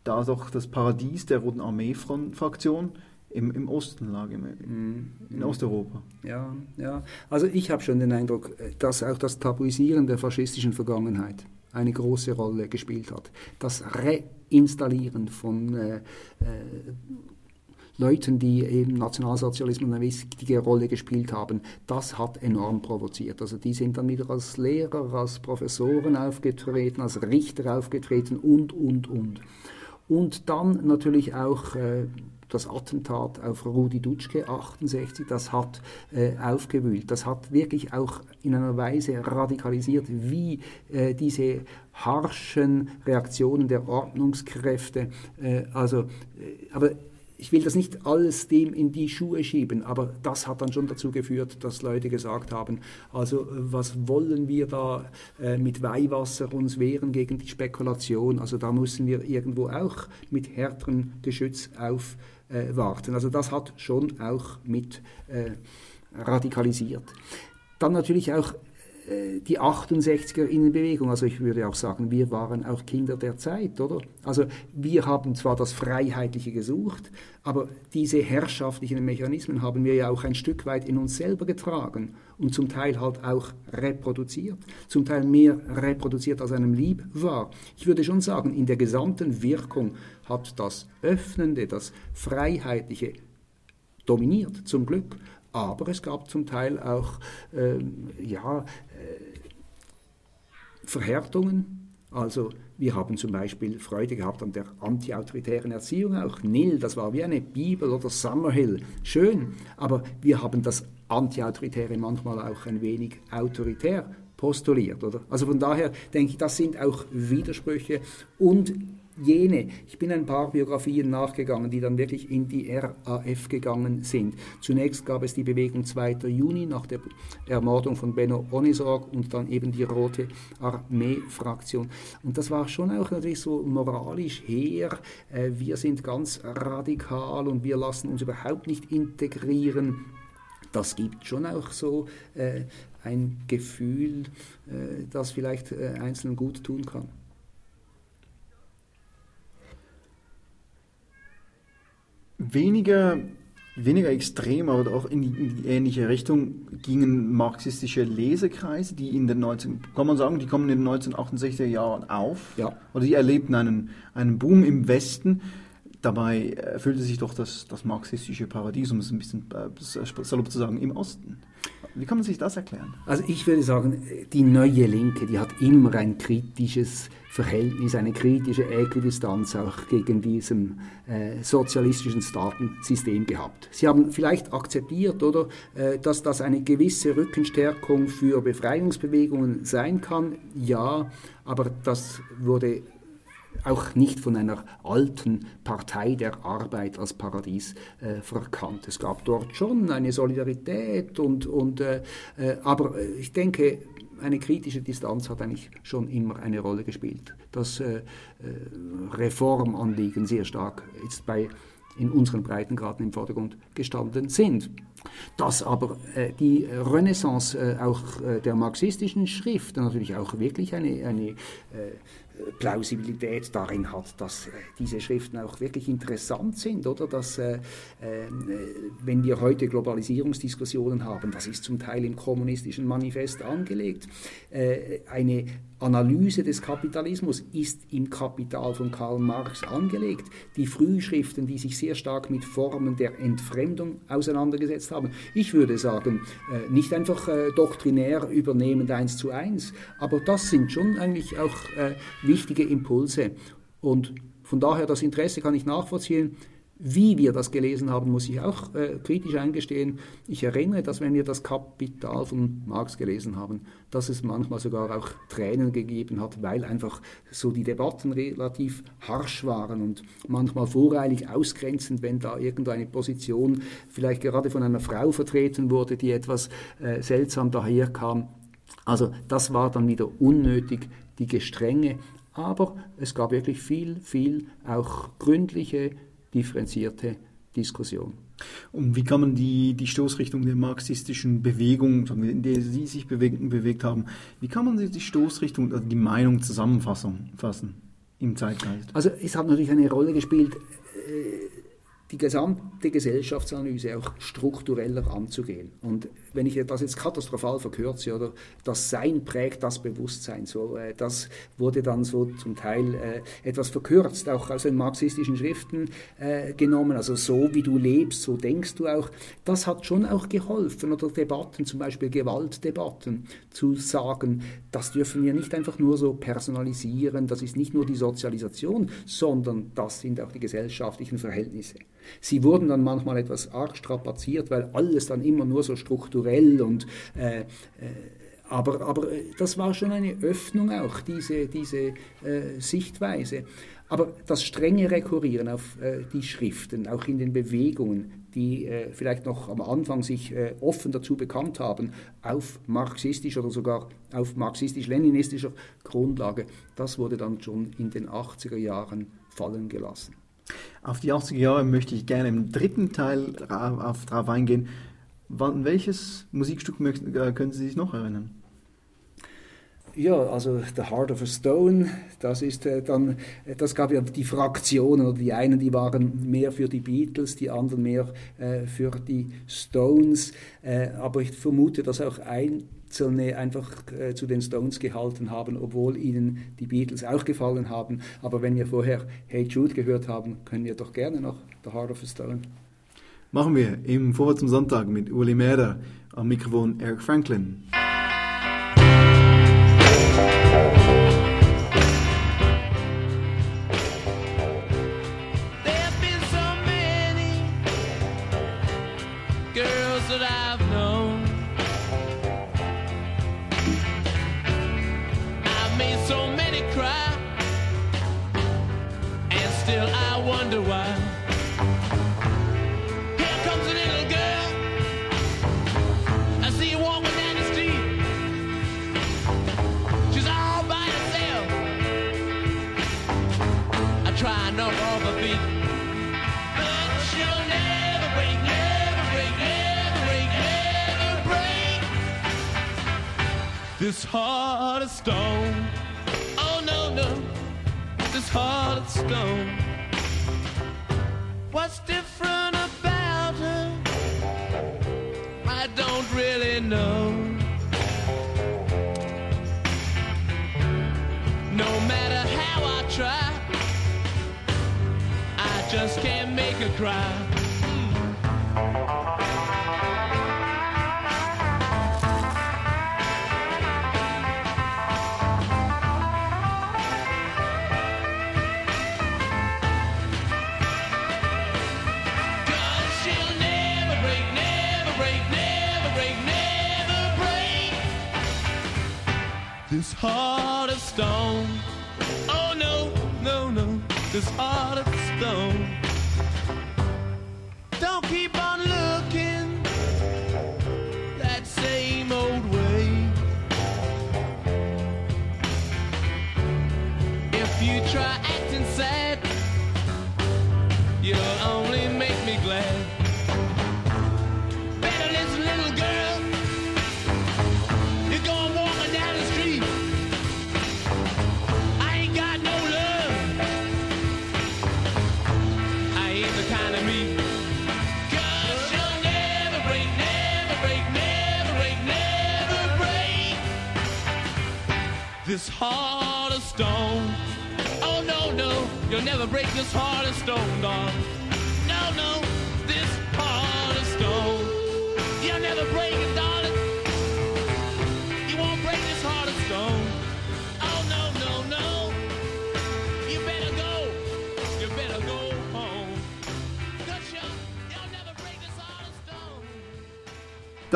da doch das Paradies der Roten Armeefraktion im, im Osten lag, im, in Mhm. Osteuropa. Ja, ja. Also ich habe schon den Eindruck, dass auch das Tabuisieren der faschistischen Vergangenheit eine große Rolle gespielt hat. Das Reinstallieren von äh, äh, Leuten, die eben Nationalsozialismus eine wichtige Rolle gespielt haben, das hat enorm provoziert. Also die sind dann wieder als Lehrer, als Professoren aufgetreten, als Richter aufgetreten und, und, und. Und dann natürlich auch äh, das Attentat auf Rudi Dutschke 68, das hat äh, aufgewühlt. Das hat wirklich auch in einer Weise radikalisiert, wie äh, diese harschen Reaktionen der Ordnungskräfte, äh, also, äh, aber ich will das nicht alles dem in die Schuhe schieben, aber das hat dann schon dazu geführt, dass Leute gesagt haben, also was wollen wir da äh, mit Weihwasser uns wehren gegen die Spekulation? Also da müssen wir irgendwo auch mit härterem Geschütz aufwarten. also das hat schon auch mit äh, radikalisiert. Dann natürlich auch äh, die 68er Innenbewegung, also ich würde auch sagen, wir waren auch Kinder der Zeit, oder? Also wir haben zwar das Freiheitliche gesucht, aber diese herrschaftlichen Mechanismen haben wir ja auch ein Stück weit in uns selber getragen und zum Teil halt auch reproduziert, zum Teil mehr reproduziert als einem lieb war. Ich würde schon sagen, in der gesamten Wirkung hat das Öffnende, das Freiheitliche dominiert, zum Glück. Aber es gab zum Teil auch ähm, ja, äh, Verhärtungen. Also wir haben zum Beispiel Freude gehabt an der antiautoritären Erziehung, auch Nil, das war wie eine Bibel oder Summerhill, schön, aber wir haben das Antiautoritäre manchmal auch ein wenig autoritär postuliert. Oder? Also von daher denke ich, das sind auch Widersprüche und jene, ich bin ein paar Biografien nachgegangen, die dann wirklich in die RAF gegangen sind. Zunächst gab es die Bewegung 2. Juni nach der Ermordung von Benno Onisorg und dann eben die Rote Armee-Fraktion. Und das war schon auch natürlich so moralisch her, äh, wir sind ganz radikal und wir lassen uns überhaupt nicht integrieren. Das gibt schon auch so äh, ein Gefühl, äh, das vielleicht Einzelnen gut tun kann. Weniger, weniger extrem, aber auch in die, in die ähnliche Richtung gingen marxistische Lesekreise, die in den 19, kann man sagen, die kommen in den 1968er Jahren auf. Ja. Oder die erlebten einen, einen Boom im Westen. Dabei erfüllte sich doch das, das marxistische Paradies, um es ein bisschen äh, salopp zu sagen, im Osten. Wie kann man sich das erklären? Also ich würde sagen, die neue Linke, die hat immer ein kritisches Verhältnis, eine kritische Äquidistanz auch gegen diesem äh, sozialistischen Staatensystem gehabt. Sie haben vielleicht akzeptiert, oder, äh, dass das eine gewisse Rückenstärkung für Befreiungsbewegungen sein kann. Ja, aber das wurde auch nicht von einer alten Partei der Arbeit als Paradies äh, verkannt. Es gab dort schon eine Solidarität und, und äh, äh, aber ich denke, eine kritische Distanz hat eigentlich schon immer eine Rolle gespielt. Das äh, Reformanliegen sehr stark jetzt bei in unseren Breitengraden im Vordergrund gestanden sind. Dass aber äh, die Renaissance äh, auch äh, der marxistischen Schrift natürlich auch wirklich eine, eine Plausibilität darin hat, dass äh, diese Schriften auch wirklich interessant sind, oder? Dass, äh, äh, wenn wir heute Globalisierungsdiskussionen haben, das ist zum Teil im kommunistischen Manifest angelegt, äh, eine Analyse des Kapitalismus ist im Kapital von Karl Marx angelegt. Die Frühschriften, die sich sehr stark mit Formen der Entfremdung auseinandergesetzt haben. Ich würde sagen, äh, nicht einfach äh, doktrinär übernehmend eins zu eins, aber das sind schon eigentlich auch wichtige Impulse. Und von daher das Interesse kann ich nachvollziehen. Wie wir das gelesen haben, muss ich auch äh, kritisch eingestehen. Ich erinnere, dass wenn wir das Kapital von Marx gelesen haben, dass es manchmal sogar auch Tränen gegeben hat, weil einfach so die Debatten relativ harsch waren und manchmal voreilig ausgrenzend, wenn da irgendeine Position vielleicht gerade von einer Frau vertreten wurde, die etwas äh, seltsam daherkam. Also das war dann wieder unnötig, die Gestrenge. Aber es gab wirklich viel, viel auch gründliche differenzierte Diskussion. Und wie kann man die, die Stoßrichtung der marxistischen Bewegung, in der Sie sich bewegt, bewegt haben, wie kann man die Stoßrichtung, also die Meinung zusammenfassen fassen im Zeitgeist? Also es hat natürlich eine Rolle gespielt, äh, die gesamte Gesellschaftsanalyse auch struktureller anzugehen. Und wenn ich das jetzt katastrophal verkürze, oder das Sein prägt das Bewusstsein, so, äh, das wurde dann so zum Teil äh, etwas verkürzt, auch aus den marxistischen Schriften äh, genommen, also so wie du lebst, so denkst du auch. Das hat schon auch geholfen, oder Debatten, zum Beispiel Gewaltdebatten, zu sagen, das dürfen wir nicht einfach nur so personalisieren, das ist nicht nur die Sozialisation, sondern das sind auch die gesellschaftlichen Verhältnisse. Sie wurden dann manchmal etwas arg strapaziert, weil alles dann immer nur so strukturell und äh, äh, aber, aber äh, das war schon eine Öffnung auch, diese, diese äh, Sichtweise. Aber das strenge Rekurrieren auf äh, die Schriften, auch in den Bewegungen, die äh, vielleicht noch am Anfang sich äh, offen dazu bekannt haben, auf marxistischer oder sogar auf marxistisch-leninistischer Grundlage, das wurde dann schon in den 80er Jahren fallen gelassen. Auf die 80er Jahre möchte ich gerne im dritten Teil darauf eingehen. An welches Musikstück möchten, äh, können Sie sich noch erinnern? Ja, also The Heart of a Stone, das ist äh, dann, das gab ja die Fraktionen, oder die einen, die waren mehr für die Beatles, die anderen mehr äh, für die Stones, äh, aber ich vermute, dass auch Einzelne einfach äh, zu den Stones gehalten haben, obwohl ihnen die Beatles auch gefallen haben. Aber wenn wir vorher Hey Jude gehört haben, können wir doch gerne noch The Heart of a Stone. Machen wir im Vorwärts zum Sonntag mit Uli Mäder am Mikrofon Eric Franklin. Really know. No matter how I try, I just can't make her cry.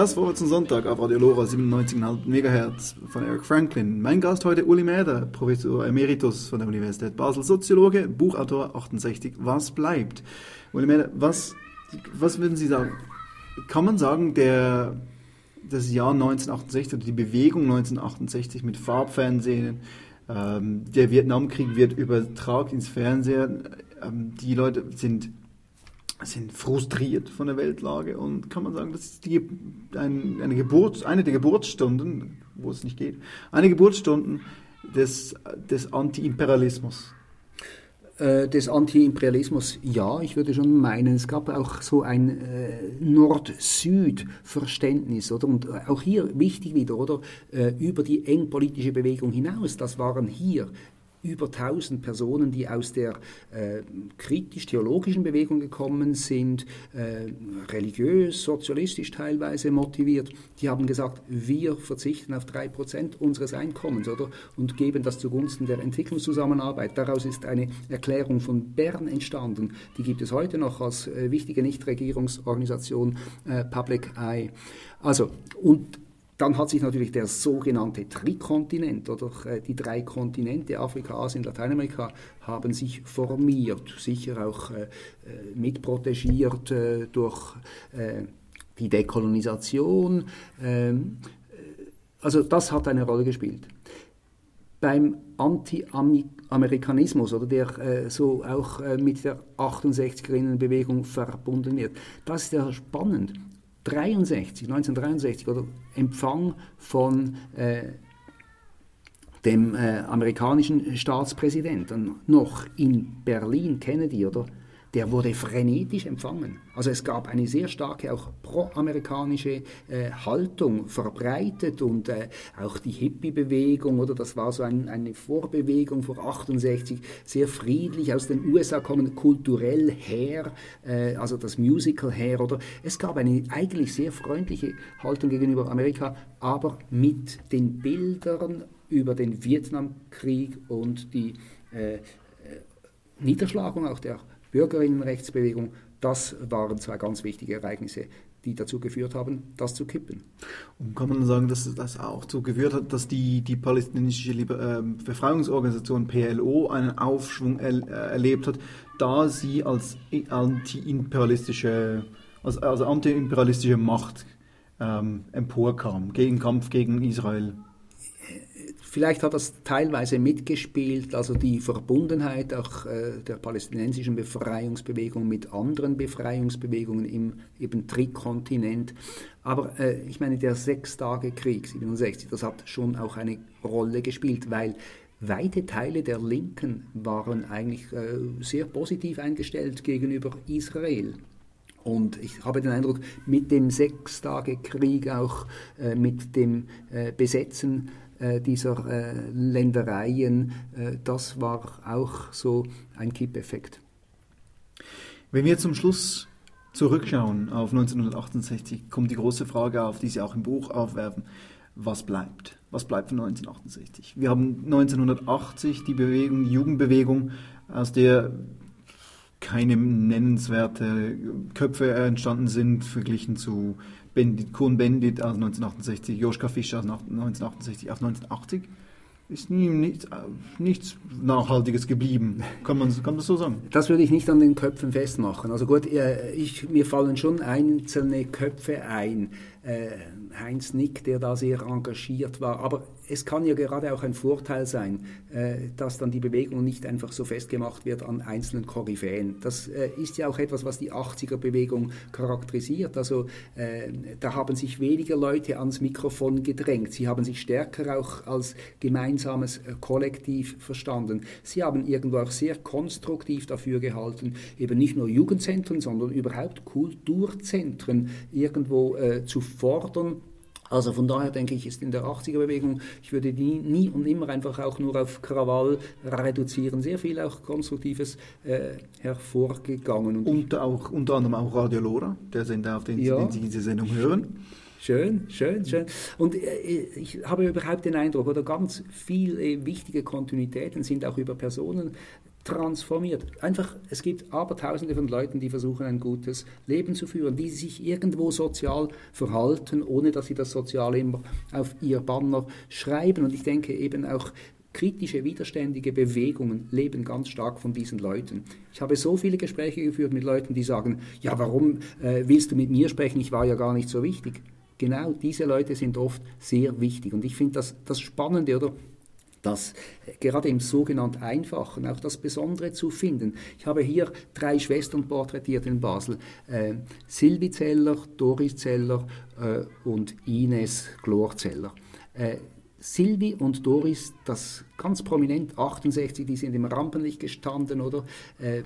Das war zum Sonntag auf Radio Lora 97,5 MHz von Eric Franklin. Mein Gast heute Uli Mäder, Professor Emeritus von der Universität Basel, Soziologe, Buchautor 68. Was bleibt? Uli Mäder, was, was würden Sie sagen? Kann man sagen, der, das Jahr 1968 oder die Bewegung 1968 mit Farbfernsehen, ähm, der Vietnamkrieg wird übertragen ins Fernsehen, ähm, die Leute sind sind frustriert von der Weltlage und kann man sagen, das ist die, ein, eine, Geburt, eine der Geburtsstunden, wo es nicht geht, eine Geburtsstunden des, des Anti-Imperialismus. Äh, des Anti-Imperialismus, ja, ich würde schon meinen, es gab auch so ein äh, Nord-Süd-Verständnis, oder? Und auch hier wichtig wieder, oder? Äh, über die eng politische Bewegung hinaus, das waren hier über 1000 Personen, die aus der äh, kritisch-theologischen Bewegung gekommen sind, äh, religiös, sozialistisch teilweise motiviert, die haben gesagt, wir verzichten auf 3% unseres Einkommens oder, und geben das zugunsten der Entwicklungszusammenarbeit. Daraus ist eine Erklärung von Bern entstanden, die gibt es heute noch als äh, wichtige Nichtregierungsorganisation äh, Public Eye. Also, und dann hat sich natürlich der sogenannte Trikontinent oder äh, die drei Kontinente, Afrika, Asien, Lateinamerika, haben sich formiert, sicher auch äh, äh mitprotegiert äh, durch äh, die Dekolonisation. Ähm, also das hat eine Rolle gespielt. Beim Anti-Amerikanismus, oder der äh, so auch mit der 68er-Bewegung verbunden wird, das ist ja spannend. 63, 1963 oder Empfang von äh, dem äh, amerikanischen Staatspräsidenten noch in Berlin, Kennedy, oder? Der wurde frenetisch empfangen. Also es gab eine sehr starke auch pro-amerikanische äh, Haltung verbreitet und äh, auch die Hippie-Bewegung, oder das war so ein, eine Vorbewegung vor 68, sehr friedlich aus den USA kommen, kulturell her, äh, also das Musical her, oder es gab eine eigentlich sehr freundliche Haltung gegenüber Amerika, aber mit den Bildern über den Vietnamkrieg und die äh, äh, Niederschlagung auch der Bürgerinnenrechtsbewegung, das waren zwei ganz wichtige Ereignisse, die dazu geführt haben, das zu kippen. Und kann man sagen, dass das auch dazu geführt hat, dass die, die palästinensische Liber äh, Befreiungsorganisation PLO einen Aufschwung er, äh, erlebt hat, da sie als anti-imperialistische als, als anti Macht ähm, emporkam, gegen Kampf gegen Israel? Vielleicht hat das teilweise mitgespielt, also die Verbundenheit auch äh, der palästinensischen Befreiungsbewegung mit anderen Befreiungsbewegungen im eben Trikontinent. Aber äh, ich meine, der Sechstagekrieg 67, das hat schon auch eine Rolle gespielt, weil weite Teile der Linken waren eigentlich äh, sehr positiv eingestellt gegenüber Israel. Und ich habe den Eindruck, mit dem Sechstagekrieg, auch äh, mit dem äh, Besetzen dieser äh, Ländereien, äh, das war auch so ein Kippeffekt. Wenn wir zum Schluss zurückschauen auf 1968, kommt die große Frage auf, die Sie auch im Buch aufwerfen. Was bleibt? Was bleibt von 1968? Wir haben 1980 die Bewegung, die Jugendbewegung, aus der keine nennenswerte Köpfe entstanden sind, verglichen zu Bendit, Kuhn Bendit aus 1968, Joschka Fischer aus 1968 auf 1980 ist nie, nicht, nichts Nachhaltiges geblieben. Kann man, kann man das so sagen? Das würde ich nicht an den Köpfen festmachen. Also gut, ich, mir fallen schon einzelne Köpfe ein. Äh, Heinz Nick, der da sehr engagiert war. Aber es kann ja gerade auch ein Vorteil sein, äh, dass dann die Bewegung nicht einfach so festgemacht wird an einzelnen Koryphäen. Das äh, ist ja auch etwas, was die 80er-Bewegung charakterisiert. Also äh, da haben sich weniger Leute ans Mikrofon gedrängt. Sie haben sich stärker auch als gemeinsames Kollektiv verstanden. Sie haben irgendwo auch sehr konstruktiv dafür gehalten, eben nicht nur Jugendzentren, sondern überhaupt Kulturzentren irgendwo zu fordern also von daher denke ich, ist in der 80er-Bewegung, ich würde die nie und immer einfach auch nur auf Krawall reduzieren, sehr viel auch Konstruktives äh, hervorgegangen. Und, und auch unter anderem auch Radio Lora, der Sender, auf den, ja. den Sie diese Sendung hören. Schön, schön, schön. Und äh, ich habe überhaupt den Eindruck, oder ganz viele wichtige Kontinuitäten sind auch über Personen transformiert. Einfach, es gibt Abertausende von Leuten, die versuchen, ein gutes Leben zu führen, die sich irgendwo sozial verhalten, ohne dass sie das Soziale immer auf ihr Banner schreiben. Und ich denke eben auch, kritische, widerständige Bewegungen leben ganz stark von diesen Leuten. Ich habe so viele Gespräche geführt mit Leuten, die sagen, ja, warum äh, willst du mit mir sprechen? Ich war ja gar nicht so wichtig. Genau diese Leute sind oft sehr wichtig. Und ich finde das, das Spannende, oder? Das gerade im sogenannten Einfachen auch das Besondere zu finden. Ich habe hier drei Schwestern porträtiert in Basel. Äh, Silvi Zeller, Doris Zeller äh, und Ines Glorzeller. Äh, Silvi und Doris, das ganz prominent, 68, die sind im Rampenlicht gestanden, oder? Äh,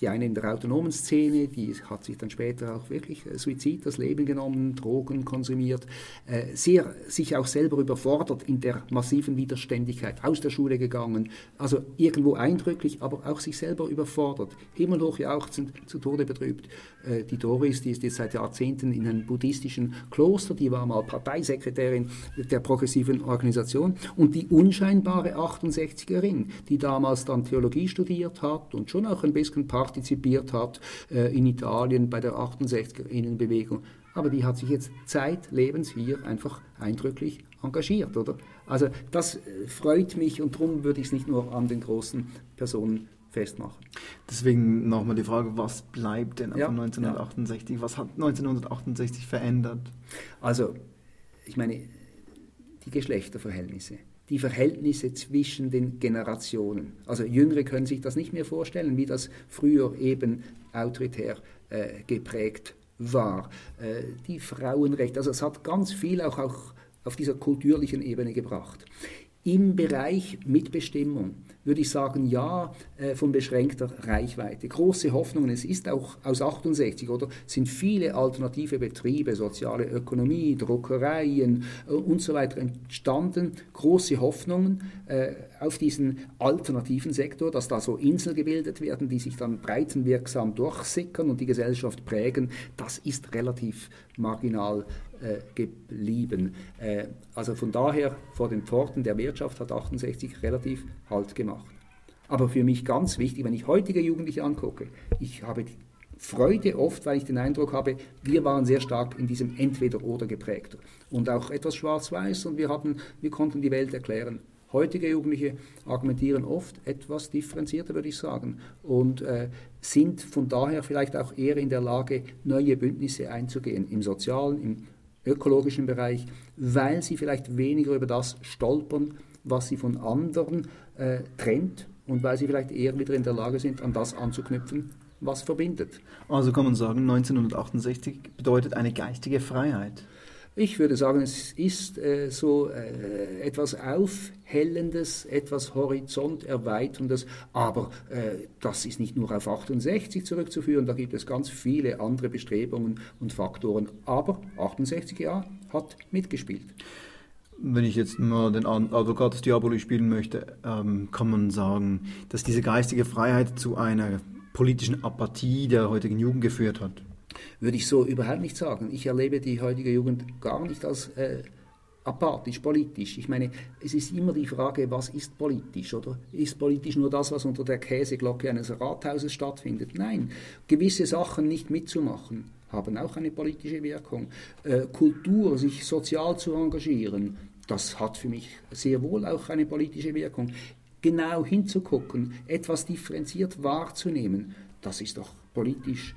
die eine in der autonomen Szene, die hat sich dann später auch wirklich äh, Suizid das Leben genommen, Drogen konsumiert, äh, sehr sich auch selber überfordert in der massiven Widerständigkeit, aus der Schule gegangen, also irgendwo eindrücklich, aber auch sich selber überfordert, himmelhoch jauchzend, zu Tode betrübt. Äh, die Doris, die ist jetzt seit Jahrzehnten in einem buddhistischen Kloster, die war mal Parteisekretärin der progressiven Organisation. Und die unscheinbare 68erin, die damals dann Theologie studiert hat und schon auch ein bisschen partizipiert hat äh, in Italien bei der 68er Innenbewegung. Aber die hat sich jetzt zeitlebens hier einfach eindrücklich engagiert, oder? Also das äh, freut mich und darum würde ich es nicht nur an den großen Personen festmachen. Deswegen nochmal die Frage, was bleibt denn Ja, von 1968? Was hat 1968 verändert? Also, ich meine, die Geschlechterverhältnisse, die Verhältnisse zwischen den Generationen. Also Jüngere können sich das nicht mehr vorstellen, wie das früher eben autoritär äh, geprägt war. Äh, die Frauenrechte, also es hat ganz viel auch, auch auf dieser kulturlichen Ebene gebracht. Im Bereich Mitbestimmung würde ich sagen, ja, äh, von beschränkter Reichweite. Große Hoffnungen, es ist auch aus 68, oder? Sind viele alternative Betriebe, soziale Ökonomie, Druckereien äh, und so weiter entstanden. Große Hoffnungen äh, auf diesen alternativen Sektor, dass da so Inseln gebildet werden, die sich dann breitenwirksam durchsickern und die Gesellschaft prägen. Das ist relativ marginal äh, geblieben. Äh, also von daher vor den Pforten der Wirtschaft hat 68 relativ Halt gemacht. Aber für mich ganz wichtig, wenn ich heutige Jugendliche angucke, ich habe die Freude oft, weil ich den Eindruck habe, wir waren sehr stark in diesem Entweder-Oder geprägt und auch etwas schwarz-weiß und wir, haben, wir konnten die Welt erklären. Heutige Jugendliche argumentieren oft etwas differenzierter, würde ich sagen, und äh, sind von daher vielleicht auch eher in der Lage, neue Bündnisse einzugehen, im sozialen, im ökologischen Bereich, weil sie vielleicht weniger über das stolpern, was sie von anderen äh, trennt und weil sie vielleicht eher wieder in der Lage sind, an das anzuknüpfen, was verbindet. Also kann man sagen, 1968 bedeutet eine geistige Freiheit. Ich würde sagen, es ist äh, so äh, etwas Aufhellendes, etwas Horizonterweiterndes, aber äh, das ist nicht nur auf 68 zurückzuführen, da gibt es ganz viele andere Bestrebungen und Faktoren. Aber 68 ja, hat mitgespielt. Wenn ich jetzt mal den Ad- Advocatus Diaboli spielen möchte, ähm, kann man sagen, dass diese geistige Freiheit zu einer politischen Apathie der heutigen Jugend geführt hat. Würde ich so überhaupt nicht sagen. Ich erlebe die heutige Jugend gar nicht als äh, apathisch, politisch. Ich meine, es ist immer die Frage, was ist politisch, oder? Ist politisch nur das, was unter der Käseglocke eines Rathauses stattfindet? Nein, gewisse Sachen nicht mitzumachen, haben auch eine politische Wirkung. Äh, Kultur, sich sozial zu engagieren, das hat für mich sehr wohl auch eine politische Wirkung. Genau hinzugucken, etwas differenziert wahrzunehmen, das ist doch politisch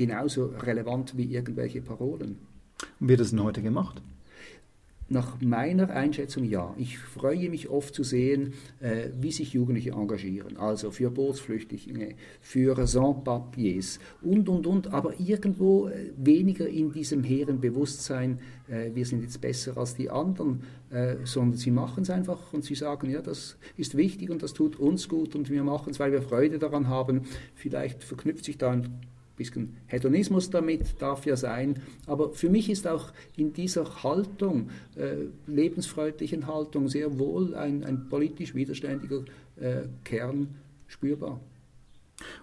genauso relevant wie irgendwelche Parolen. Und wird das denn heute gemacht? Nach meiner Einschätzung ja. Ich freue mich oft zu sehen, äh, wie sich Jugendliche engagieren. Also für Bootsflüchtlinge, für Sans-Papiers und, und, und. Aber irgendwo äh, weniger in diesem hehren Bewusstsein, äh, wir sind jetzt besser als die anderen, äh, sondern sie machen es einfach und sie sagen, ja, das ist wichtig und das tut uns gut und wir machen es, weil wir Freude daran haben. Vielleicht verknüpft sich da ein bisschen Hedonismus damit darf ja sein, aber für mich ist auch in dieser Haltung, äh, lebensfreundlichen Haltung, sehr wohl ein, ein politisch widerständiger äh, Kern spürbar.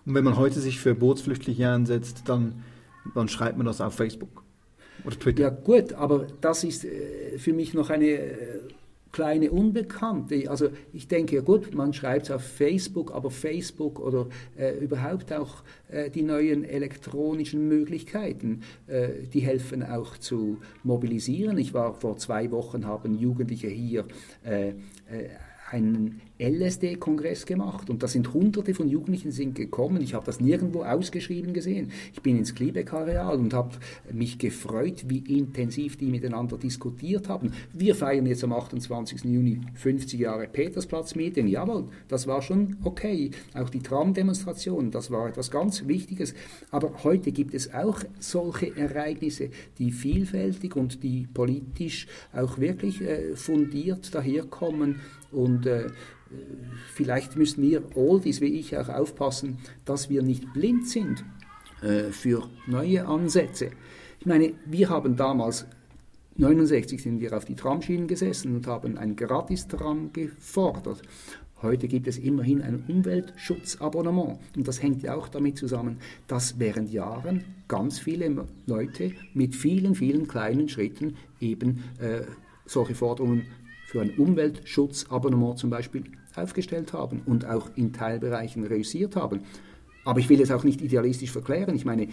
Und wenn man heute sich für Bootsflüchtlinge einsetzt, dann, dann schreibt man das auf Facebook oder Twitter. Ja gut, aber das ist äh, für mich noch eine äh, kleine Unbekannte. Also ich denke, ja gut, man schreibt es auf Facebook, aber Facebook oder äh, überhaupt auch äh, die neuen elektronischen Möglichkeiten, äh, die helfen auch zu mobilisieren. Ich war vor zwei Wochen, haben Jugendliche hier äh, äh, einen LSD-Kongress gemacht und da sind hunderte von Jugendlichen sind gekommen. Ich habe das nirgendwo ausgeschrieben gesehen. Ich bin ins Kliebeck-Areal und habe mich gefreut, wie intensiv die miteinander diskutiert haben. Wir feiern jetzt am 28. Juni 50 Jahre Petersplatz-Meeting. Jawohl, das war schon okay. Auch die Tram-Demonstration, das war etwas ganz Wichtiges. Aber heute gibt es auch solche Ereignisse, die vielfältig und die politisch auch wirklich äh, fundiert daherkommen und äh, vielleicht müssen wir Oldies wie ich auch aufpassen, dass wir nicht blind sind äh, für neue Ansätze. Ich meine, wir haben damals 1969 sind wir auf die Tramschienen gesessen und haben ein Gratis-Tram gefordert. Heute gibt es immerhin ein Umweltschutzabonnement. Und das hängt ja auch damit zusammen, dass während Jahren ganz viele Leute mit vielen, vielen kleinen Schritten eben äh, solche Forderungen für ein Umweltschutzabonnement zum Beispiel aufgestellt haben und auch in Teilbereichen reüssiert haben. Aber ich will es auch nicht idealistisch verklären. Ich meine,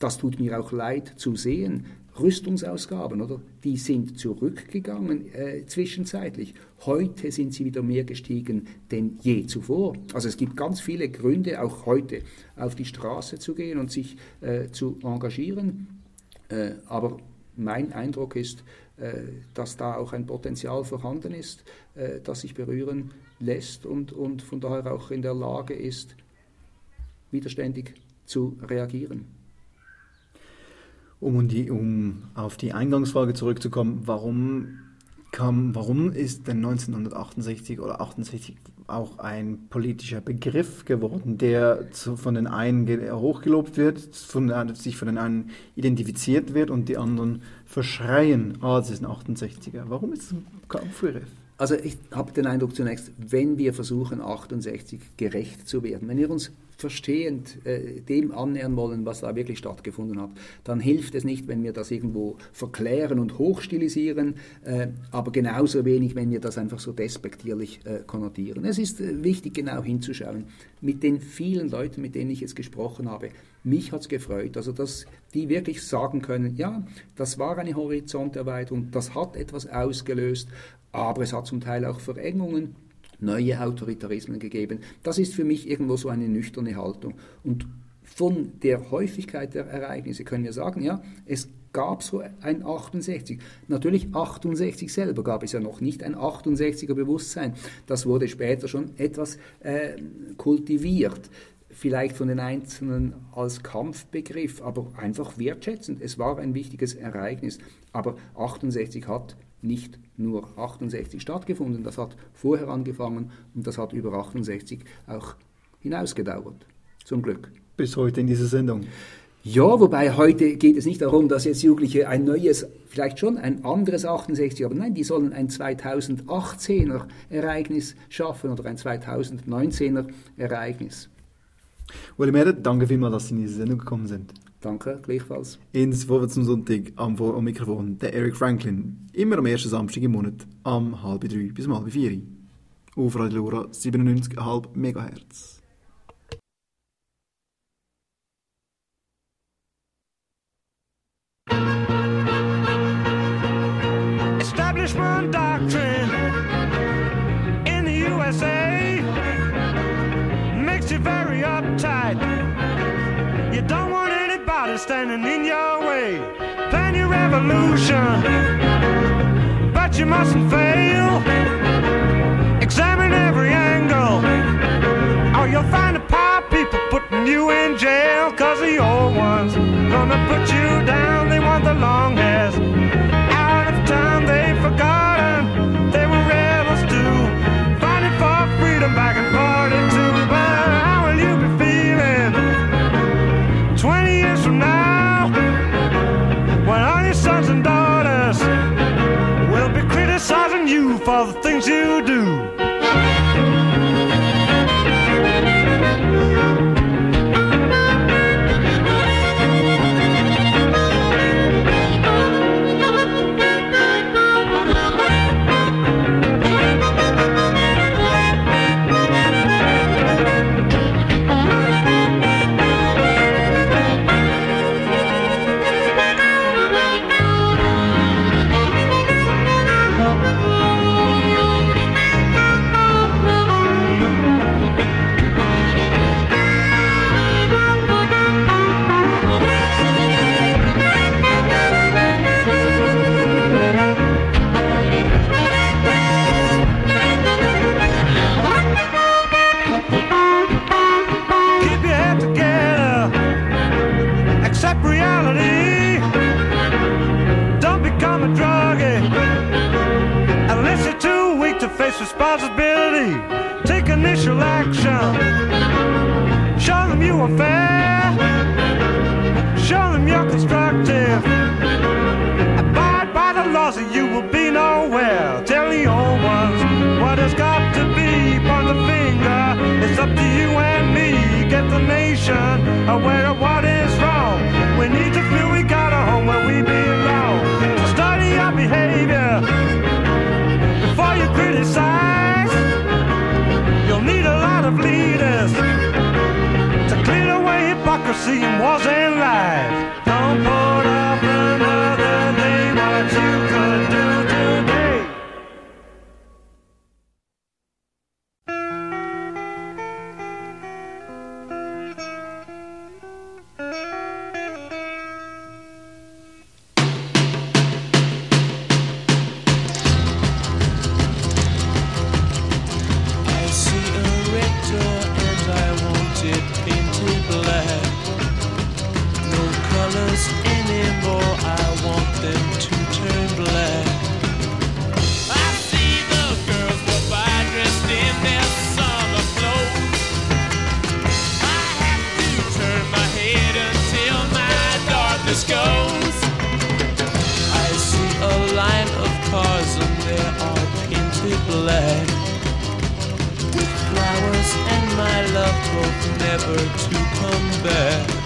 das tut mir auch leid zu sehen. Rüstungsausgaben, oder? Die sind zurückgegangen äh, zwischenzeitlich. Heute sind sie wieder mehr gestiegen denn je zuvor. Also es gibt ganz viele Gründe, auch heute auf die Straße zu gehen und sich äh, zu engagieren. Äh, aber mein Eindruck ist, dass da auch ein Potenzial vorhanden ist, äh, das sich berühren lässt und, und von daher auch in der Lage ist, widerständig zu reagieren. Um, um auf die Eingangsfrage zurückzukommen, warum, kam, warum ist denn 1968 oder 68 auch ein politischer Begriff geworden, der zu, von den einen hochgelobt wird, von, sich von den einen identifiziert wird und die anderen verschreien, ah, das ist ein 68er. Warum ist es ein Kampfbegriff? Also ich habe den Eindruck zunächst, wenn wir versuchen, 68 gerecht zu werden, wenn wir uns verstehend äh, dem annähern wollen, was da wirklich stattgefunden hat, dann hilft es nicht, wenn wir das irgendwo verklären und hochstilisieren, äh, aber genauso wenig, wenn wir das einfach so despektierlich äh, konnotieren. Es ist äh, wichtig, genau hinzuschauen. Mit den vielen Leuten, mit denen ich jetzt gesprochen habe, mich hat es gefreut, also dass die wirklich sagen können, ja, das war eine Horizonterweiterung, das hat etwas ausgelöst, aber es hat zum Teil auch Verengungen neue Autoritarismen gegeben. Das ist für mich irgendwo so eine nüchterne Haltung. Und von der Häufigkeit der Ereignisse können wir sagen, ja, es gab so ein 68. Natürlich 68 selber gab es ja noch nicht ein 68er Bewusstsein. Das wurde später schon etwas äh, kultiviert. Vielleicht von den Einzelnen als Kampfbegriff, aber einfach wertschätzend. Es war ein wichtiges Ereignis. Aber 68 hat nicht nur 68 stattgefunden, das hat vorher angefangen und das hat über 68 auch hinausgedauert. Zum Glück. Bis heute in dieser Sendung. Ja, wobei heute geht es nicht darum, dass jetzt Jugendliche ein neues, vielleicht schon ein anderes 68, aber nein, die sollen ein 2018er Ereignis schaffen oder ein 2019er Ereignis. Uli Mehrer, danke vielmals, dass Sie in diese Sendung gekommen sind. Danke, gleichfalls. Ins Vorwärts zum Sonntag am, am Mikrofon der Eric Franklin. Immer am ersten Samstag im Monat am halb drei bis um halb vier. Auf Radio Lura 97,5 MHz. Anybody standing in your way. Plan your revolution, but you mustn't fail. Examine every angle, or you'll find the power people putting you in jail. Cause the old ones gonna put you down. They want the long hairs out of time. They've forgotten for the things you do. black With flowers and my love hope never to come back.